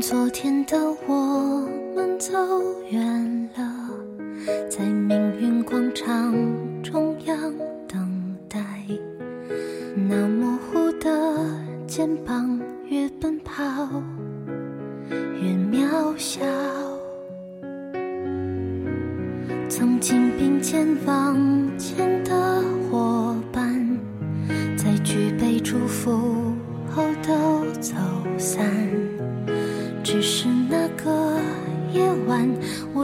昨天的我们走远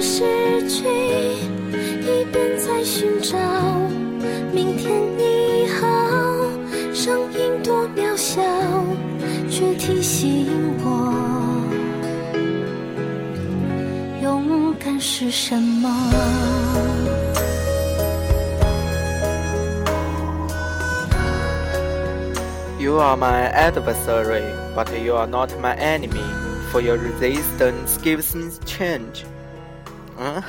失去，一边在寻找。明天你好，声音多渺小，却提醒我，勇敢是什么。You are my adversary, but you are not my enemy. For your resistance gives me change. 嗯，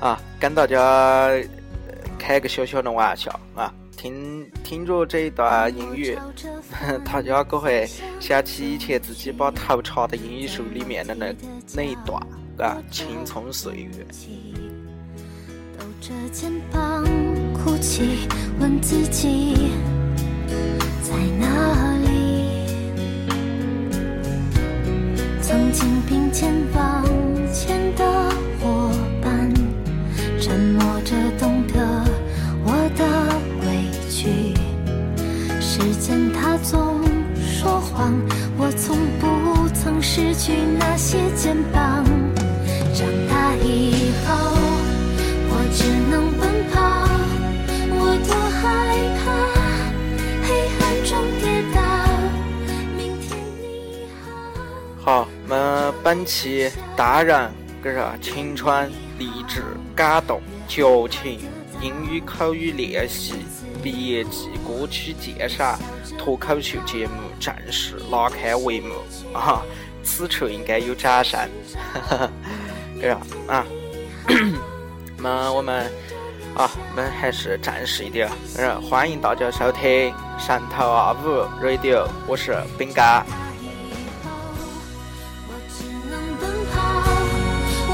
啊，跟大家开个小小的玩笑啊！听听着这一段英语，大家可会想起以前自己把头插在英语书里面的那那一段啊，青葱岁月。抖着肩膀哭泣，问自己在哪里？曾经并肩往去那些肩膀。长大以后，我只能奔跑，我多害怕黑暗中跌倒。明天你好。好，我们本期大人个啥青春、励志、感动、矫情、英语口语练习、毕业季歌曲介绍、脱口秀节目正式拉开帷幕啊！此处应该有掌声，哈哈，个啥啊？那我们啊，我们还是正式一点，呃，欢迎大家收听汕头二五 Radio，我是饼干。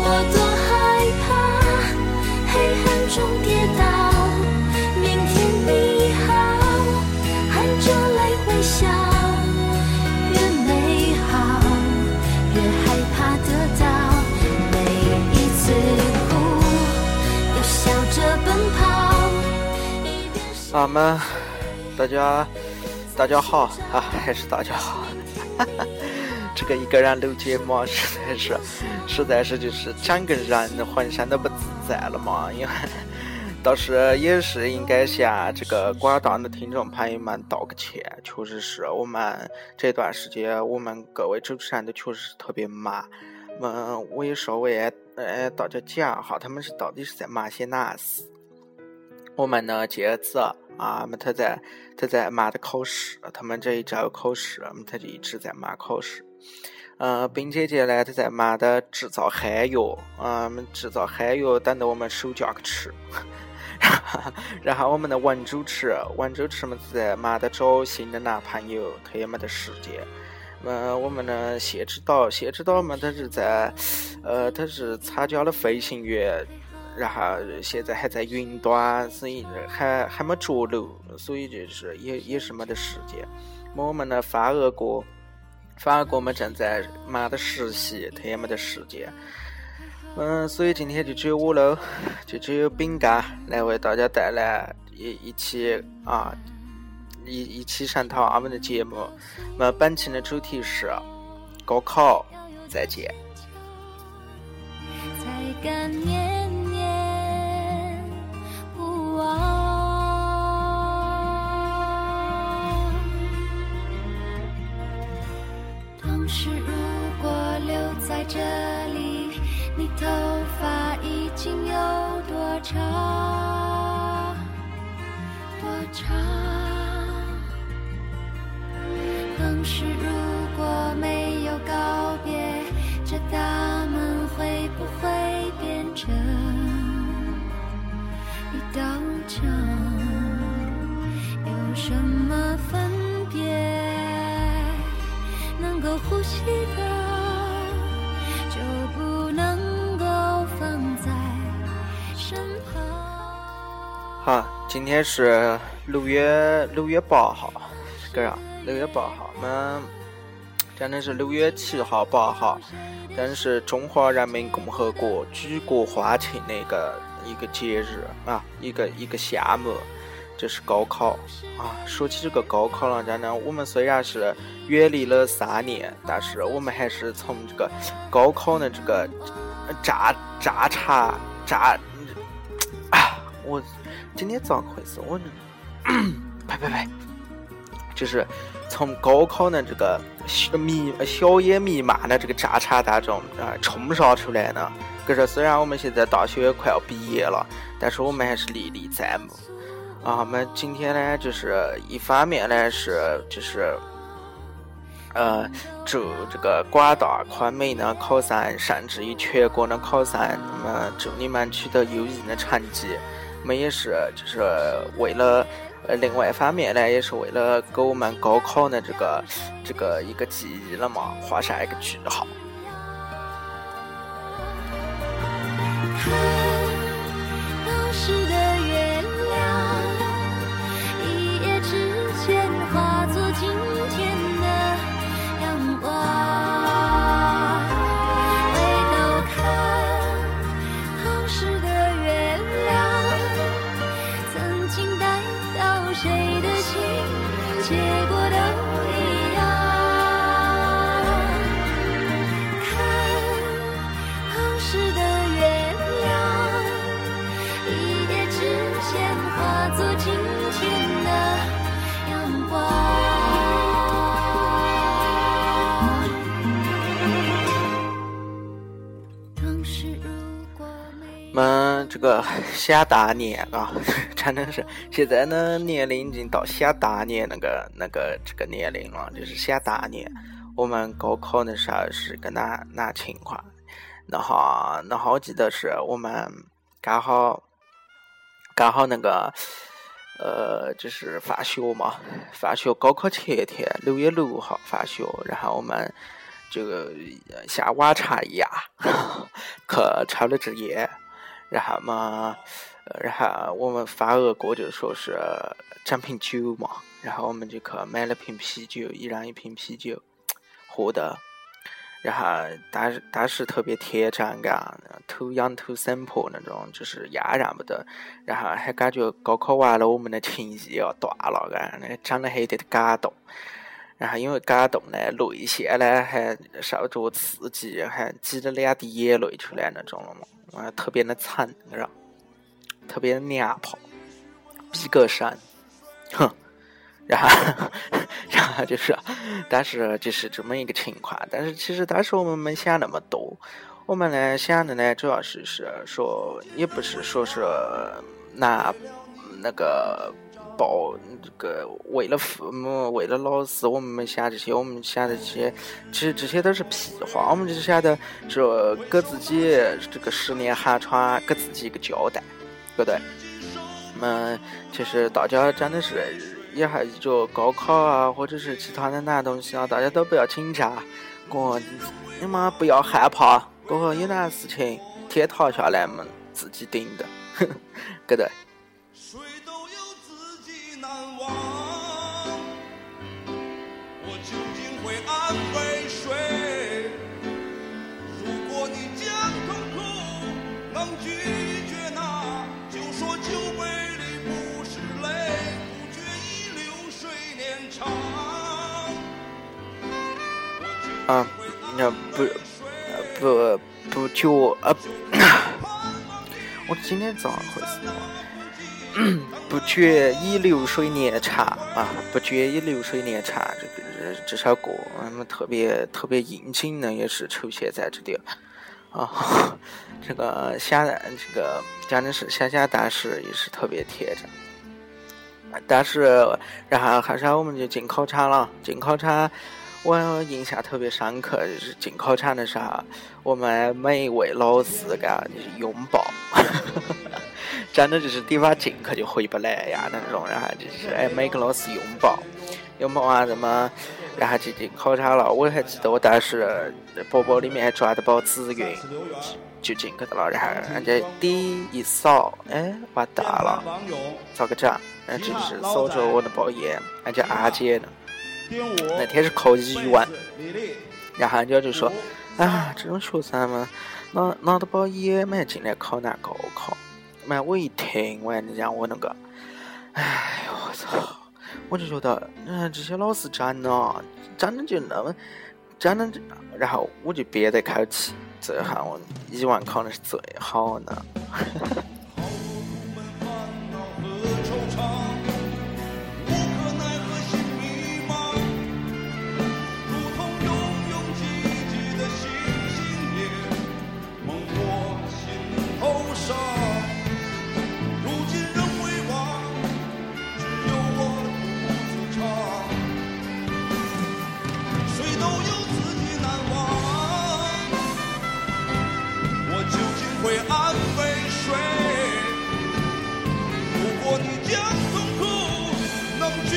我一边是啊们，大家大家好啊，还是大家好。这个一个人录节目实在是，实在是就是整个人浑身都不自在了嘛。因为倒是也是应该向这个广大的听众朋友们道个歉，确实是我们这段时间我们各位主持人都确实是特别忙。嗯，我也稍微呃大家讲哈，他们是到底是在忙些哪事？我们呢，接着啊，么他在他在忙的考试，他们这一周考试，么他就一直在忙考试。呃，冰姐姐呢，她在忙的制造嗨药，啊、我们制造嗨药，等到我们暑假去吃。然后我们的文主持，文主持嘛是在忙的找新的男朋友，他也没得时间。呃，我们的谢指导，谢指导嘛，他是在，呃，他是参加了飞行员，然后现在还在云端，所以还还没着陆，所以就是也也是没得时间。我们的范二哥，范二哥们正在忙的实习，他也没得时间。嗯，所以今天就只有我喽，就只有饼干来为大家带来一一期啊一一期上头阿们的节目。那本期的主题是高考再见。才敢念念望。当时如果留在这里，你头发已经有多长？多长？当时如果没有告别，这道。有什么分别？能够呼吸的。好，今天是六月六月八号，个啥？六月八号，我们讲的是六月七号、八号，但是中华人民共和国举国欢庆那个一个节日啊，一个一个项目，就是高考啊。说起这个高考了，真的，我们虽然是远离了三年，但是我们还是从这个高考的这个炸炸茶炸啊，我。今天咋回事？我 呢，呸呸呸！就是从高考的这个弥硝烟弥漫的这个战场当中啊冲杀出来的。可是虽然我们现在大学快要毕业了，但是我们还是历历在目。啊，我们今天呢，就是一方面呢是就是，呃，祝这个广大昆明的考生，甚至于全国的考生，那么祝你们取得优异的成绩。我们也是，就是为了，另外一方面呢，也是为了给我们高考的这个，这个一个记忆了嘛，画上一个句号。们这个想当年啊，真的是现在呢年龄已经到想当年那个那个这个年龄了，就是想当年我们高考的时候是个哪哪情况？那哈那哈我记得是我们刚好刚好那个呃就是放学嘛，放学高考前一天六月六号放学，然后我们就像往常一样 去抽了支烟。然后嘛，然后我们发俄哥就说是整瓶酒嘛，然后我们就去买了瓶啤酒，一人一瓶啤酒喝的。然后当当时特别天真嘎，头仰头闪破那种，就是压然不得。然后还感觉高考完了，我们的情谊要断了，嘎，那长得还有点感动。然后因为感动呢，泪腺呢还受着刺激，还挤了两滴眼泪出来那种了嘛。啊，特别的惨，是吧？特别的娘炮，逼格深，哼。然后，然后就是，但是就是这么一个情况。但是其实当时我们没想那么多，我们呢想的呢主要是是说，也不是说是拿那个。报这个为了父母，为了老师，我们没想这些，我们想这些，其实这些都是屁话。我们就是想的说给自己这个十年寒窗，给自己一个交代，对不对？那么其实大家真的是以后就高考啊，或者是其他的哪东西啊，大家都不要紧张，哥，你们不要害怕，过后有哪事情天塌下来嘛，自己顶的，对不对？啊，那不不不觉啊，我今天咋回事？不觉以流水年长啊，不觉以流水年长。这个这首歌，那么特别特别应景的，也是出现在这里啊。这个想这个讲的是想想当时也是特别天真。但是，然后后来我们就进考场了。进考场，我印象特别深刻，就是进考场的时候，我们每一位老师嘎就是拥抱，真的就是地方进去就回不来呀那种。然后就是哎，每个老师拥抱，拥抱完，什么，然后就进考场了。我还记得我当时包包里面还抓着包紫云。就进去了，然后人家第一扫，哎，完蛋了，咋个整？人家就是扫着我的包烟，人家阿姐呢。那天是考语文，然后人家就说：“啊，这种学生嘛，拿拿到包烟嘛进来考那高考。”嘛，我一听完你讲我那个，哎呦我操！我就觉得，嗯，这些老师真的，真的就那么，真的，然后我就憋着口气。最后我语文考的是最好的。会安慰谁？如果你将痛苦冷静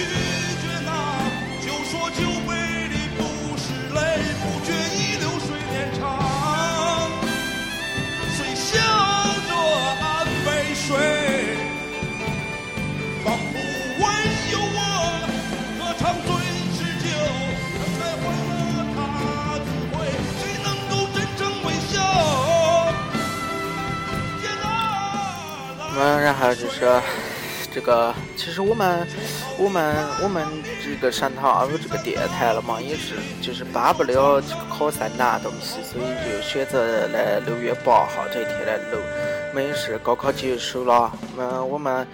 嗯，然后就是这个，其实我们我们我们这个上头有这个电台了嘛，也是就是帮不了这个考生拿东西，所以就选择来六月八号这一天来录。没事，高考结束了，嗯，我们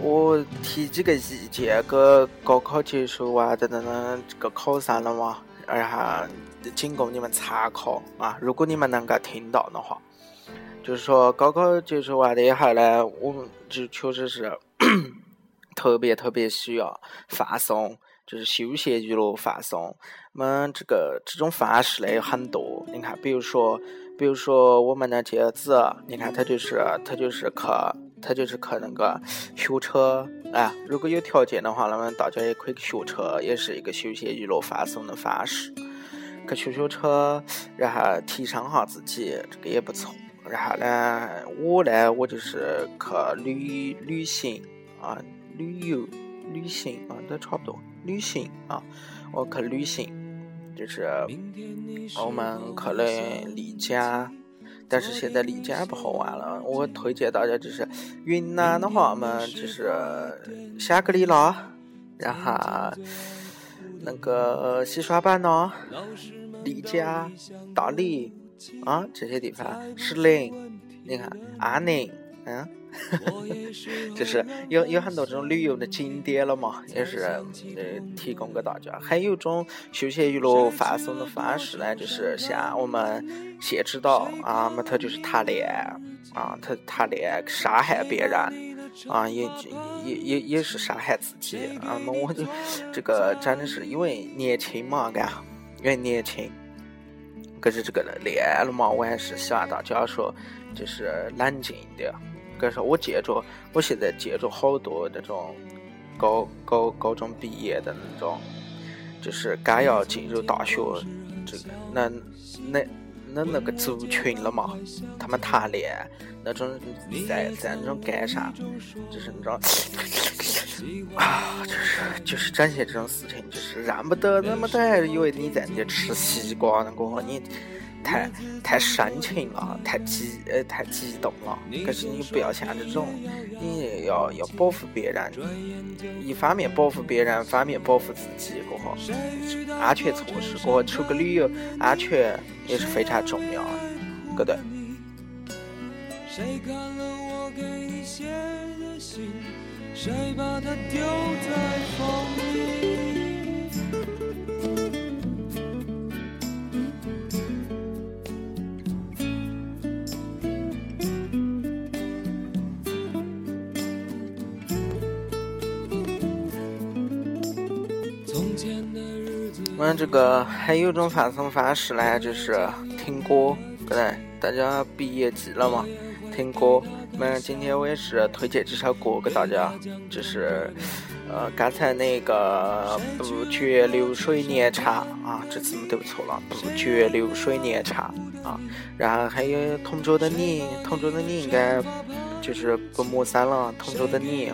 我提几个意见给高考结束完的那这个考生了嘛，然后仅供你们参考啊，如果你们能够听到的话。就是说，高考结束完了以后呢，我们就确实是 特别特别需要放松，就是休闲娱乐放松。我们这个这种方式呢有很多，你看，比如说，比如说我们的姐子，你看他就是他就是去他就是去那个学车啊。如果有条件的话，那么大家也可以去学车，也是一个休闲娱乐放松的方式。去学学车，然后提升下自己，这个也不错。然后呢，我呢，我就是去旅旅行啊，旅游、旅行啊，都差不多。旅行啊，我去旅行，就是我们去了丽江，但是现在丽江不好玩了。我推荐大家就是云南的话嘛，就是香格里拉，然后那个西双版纳、丽江、大理。啊，这些地方，石林，你看，安宁，嗯，就是有有很多这种旅游的景点了嘛，也是呃提供给大家。还有一种休闲娱乐放松的方式呢，就是像我们谢指导啊，么他就是谈恋爱啊，他谈恋爱伤害别人啊，也也也也是伤害自己啊。那我就这个真的是因为年轻嘛，嘎，因为年轻。可是这个恋爱了嘛，我还是希望大家说，就是冷静一点。可是我见着，我现在见着好多那种高高高中毕业的那种，就是刚要进入大学，这个那那那那个族群了嘛，他们谈恋爱那种在在那种街上，就是那种。啊，就是就是展现这种事情，就是让不得那么多，以为你在那吃西瓜，那个你太太深情了，太激呃太激动了。可是你不要像这种，你要要保护别人，一方面保护别人，方面保护自己，过后安全措施，过后出个旅游安全也是非常重要，对不对？谁谁把它丢在风里？我们这个还有一种放松方式呢，就是听歌。对，大家毕业季了嘛，听歌。那今天我也是推荐这首歌给大家，就是呃刚才那个不觉流水年长啊，这次没读错了，不觉流水年长啊。然后还有同桌的你，同桌的你应该就是不陌生了，同桌的你。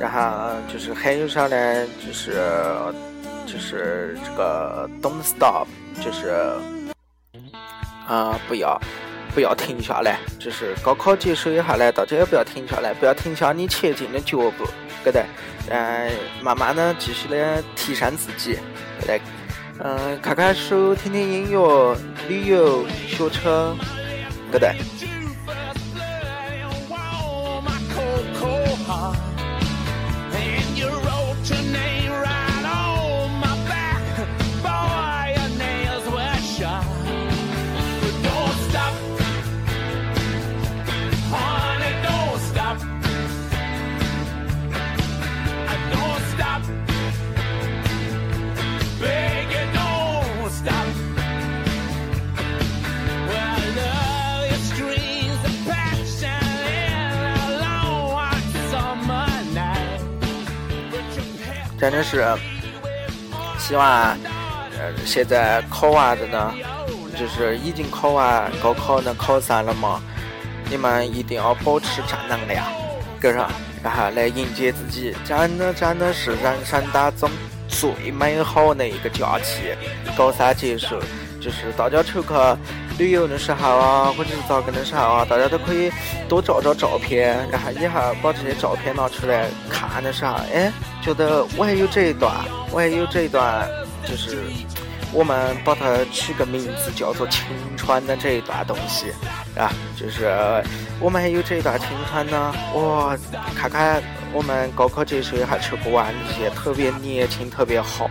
然后就是还有啥呢？就是就是这个 Don't Stop，就是啊不要不要停下来。就是高考结束以后呢，大家也不要停下来，不要停下你前进的脚步，对不对？嗯，慢慢的继续的提升自己，对不对？嗯，看看书，听听音乐，旅游，学车，对不对？是希望，呃，现在考完的呢，就是已经考完高考的考生了嘛，你们一定要保持正能量，跟上，然后来迎接自己，真的真的是人生当中最美好的一个假期，高三结束。就是大家出去旅游的时候啊，或者是咋个的时候啊，大家都可以多照照照片，然后以后把这些照片拿出来看的时候，哎，觉得我还有这一段，我还有这一段，就是我们把它取个名字叫做青春的这一段东西啊，就是我们还有这一段青春呢。哇，看看我们高考结束以后出去玩那些特别年轻，特别好，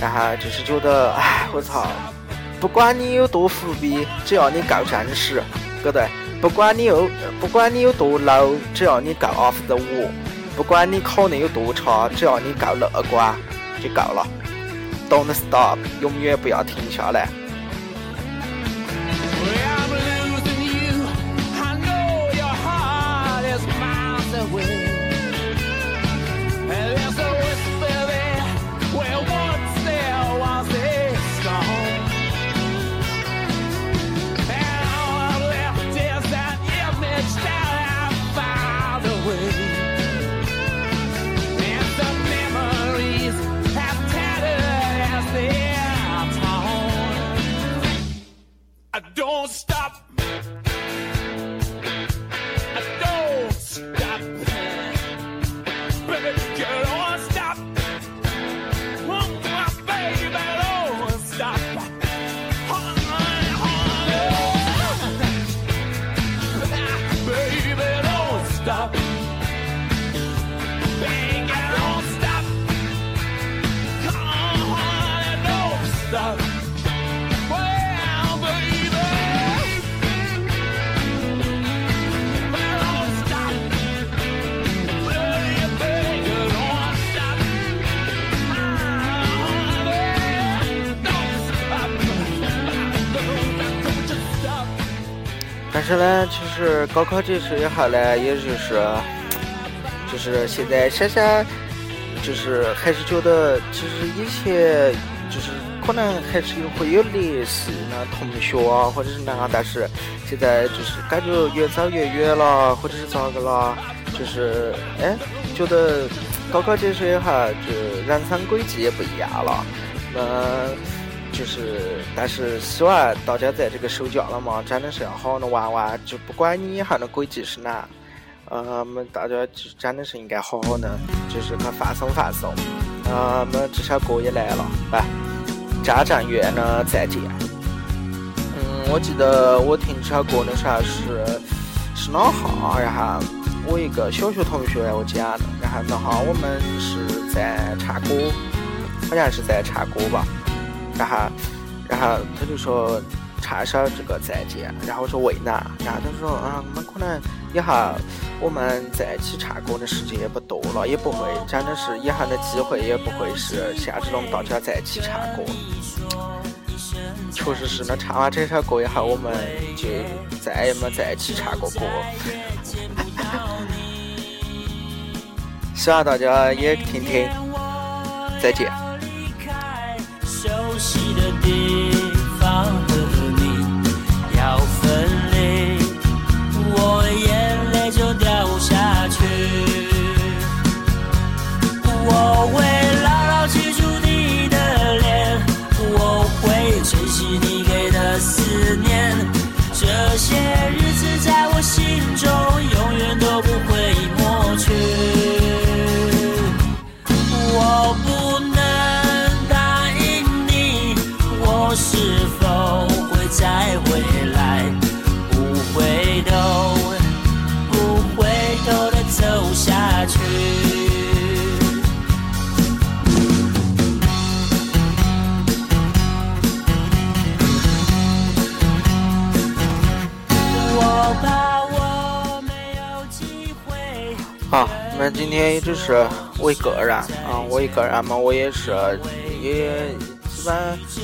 然后就是觉得，哎，我操！不管你有多伏笔，只要你够真实，对不对？不管你有，不管你有多 low，只要你够 off the wall，不管你考的有多差，只要你够乐观，就够了。Don't stop，永远不要停下来。呢，其实高考结束以后呢，也就是，就是现在想想，就是还是觉得，其实以前就是可能还是会有联系的同学啊，或者是那样，但是现在就是感觉越走越远了，或者是咋个了，就是哎，觉得高考结束以后，就人生轨迹也不一样了，那。就是，但是希望大家在这个暑假了嘛，真的是要好好的玩玩。就不管你以后的轨迹是哪，呃，我们大家就真的是应该好好的，就是去放松放松。呃，我们这首歌也来了，来，家政院的再见。嗯，我记得我听这首歌的时候是是哪哈？然后我一个小学同学来我讲的，然后那哈我们是在唱歌，好像是在唱歌吧。然后，然后他就说，唱一首这个再见，然后我说为难，然后他说啊，我们可能以后我们在一起唱歌的时间也不多了，也不会真的是以后的机会也不会是像这种大家在一起唱歌。确实是，那唱完这首歌以后，我们就再也没在一起唱过歌。希望大家也听听，再见。的地方和你要分离我眼泪就掉下去。我好，那今天也只是我一个人啊，我一个人嘛，我也是也基本是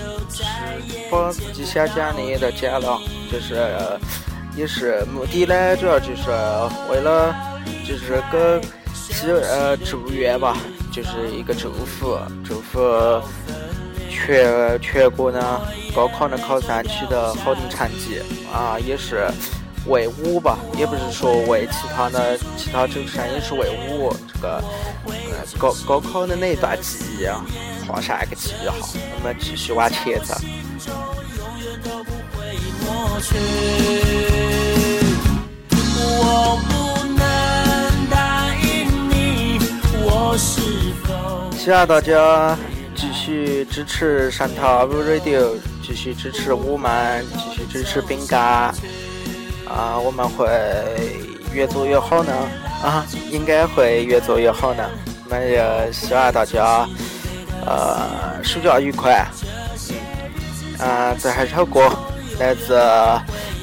把自己想讲的也都讲了，就是也是目的呢，主要就是为了就是给呃祝愿吧，就是一个祝福，祝福全全国呢高考的考生取得好的成绩啊，也是。为我吧，也不是说为其他的其他主持人，也是为我这个高高考的那一段记忆啊，画上一个记号。我们继续往前走。希望大家继续支持上塔五 radio，继续支持我们，继续支持饼干。啊，我们会越做越好呢，啊，应该会越做越好呢。我们也希望大家，呃，暑假愉快。嗯，最后一首歌来自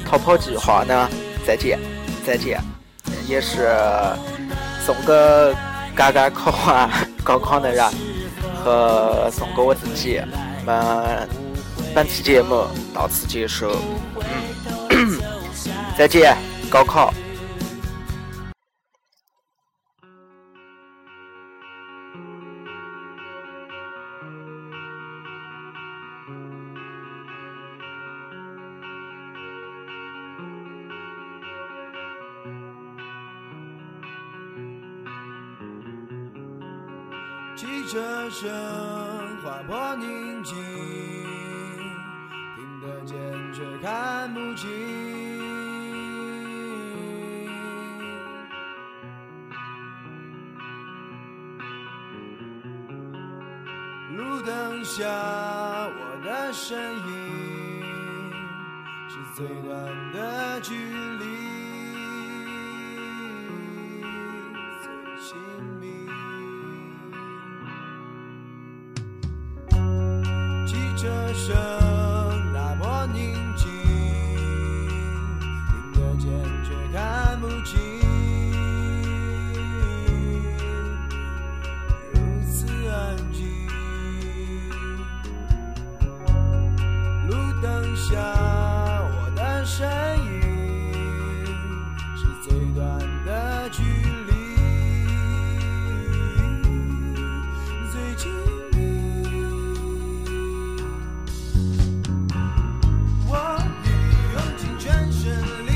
逃跑计划呢，再见，再见，也是送给刚刚考完高考的人和送给我自己。我们本期节目到此结束。嗯。再见，高考。影是最短的距离，最亲密。汽车声。眼神里